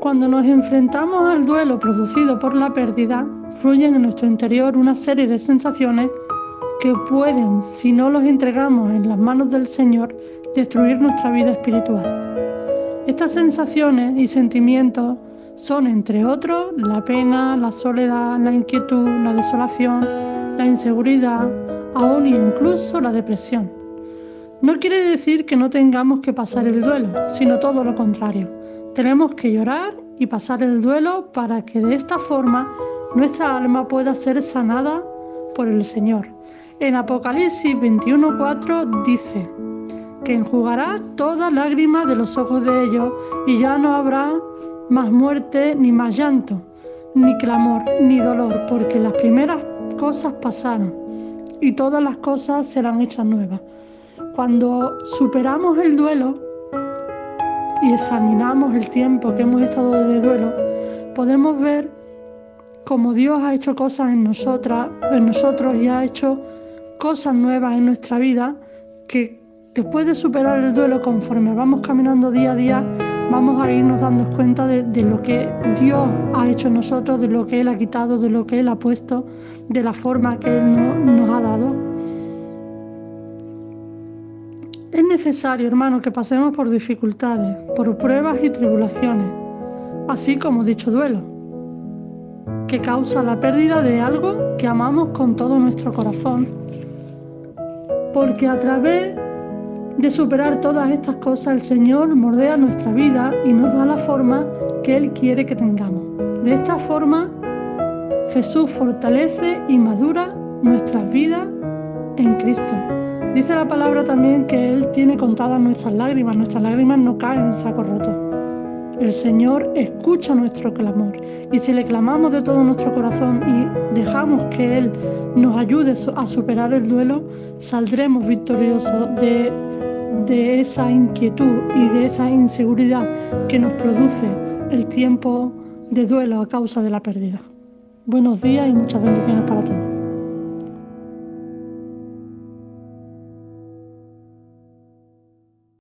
Cuando nos enfrentamos al duelo producido por la pérdida, fluyen en nuestro interior una serie de sensaciones que pueden, si no los entregamos en las manos del Señor, destruir nuestra vida espiritual. Estas sensaciones y sentimientos son, entre otros, la pena, la soledad, la inquietud, la desolación, la inseguridad, aún incluso la depresión. No quiere decir que no tengamos que pasar el duelo, sino todo lo contrario. Tenemos que llorar y pasar el duelo para que de esta forma nuestra alma pueda ser sanada por el Señor. En Apocalipsis 21:4 dice que enjugará toda lágrima de los ojos de ellos y ya no habrá más muerte ni más llanto, ni clamor, ni dolor, porque las primeras cosas pasaron y todas las cosas serán hechas nuevas. Cuando superamos el duelo y examinamos el tiempo que hemos estado de duelo, podemos ver cómo Dios ha hecho cosas en nosotras, en nosotros y ha hecho cosas nuevas en nuestra vida que después de superar el duelo conforme vamos caminando día a día vamos a irnos dando cuenta de, lo que Dios ha hecho en nosotros, de lo que Él ha quitado, de lo que Él ha puesto, de la forma que Él nos ha dado. Necesario, hermano, que pasemos por dificultades, por pruebas y tribulaciones, así como dicho duelo, que causa la pérdida de algo que amamos con todo nuestro corazón. Porque a través de superar todas estas cosas, el Señor mordea nuestra vida y nos da la forma que Él quiere que tengamos. De esta forma, Jesús fortalece y madura nuestras vidas en Cristo. Dice la palabra también que Él tiene contadas nuestras lágrimas, nuestras lágrimas no caen en saco roto. El Señor escucha nuestro clamor y si le clamamos de todo nuestro corazón y dejamos que Él nos ayude a superar el duelo, saldremos victoriosos de, de esa inquietud y de esa inseguridad que nos produce el tiempo de duelo a causa de la pérdida. Buenos días y muchas bendiciones para todos.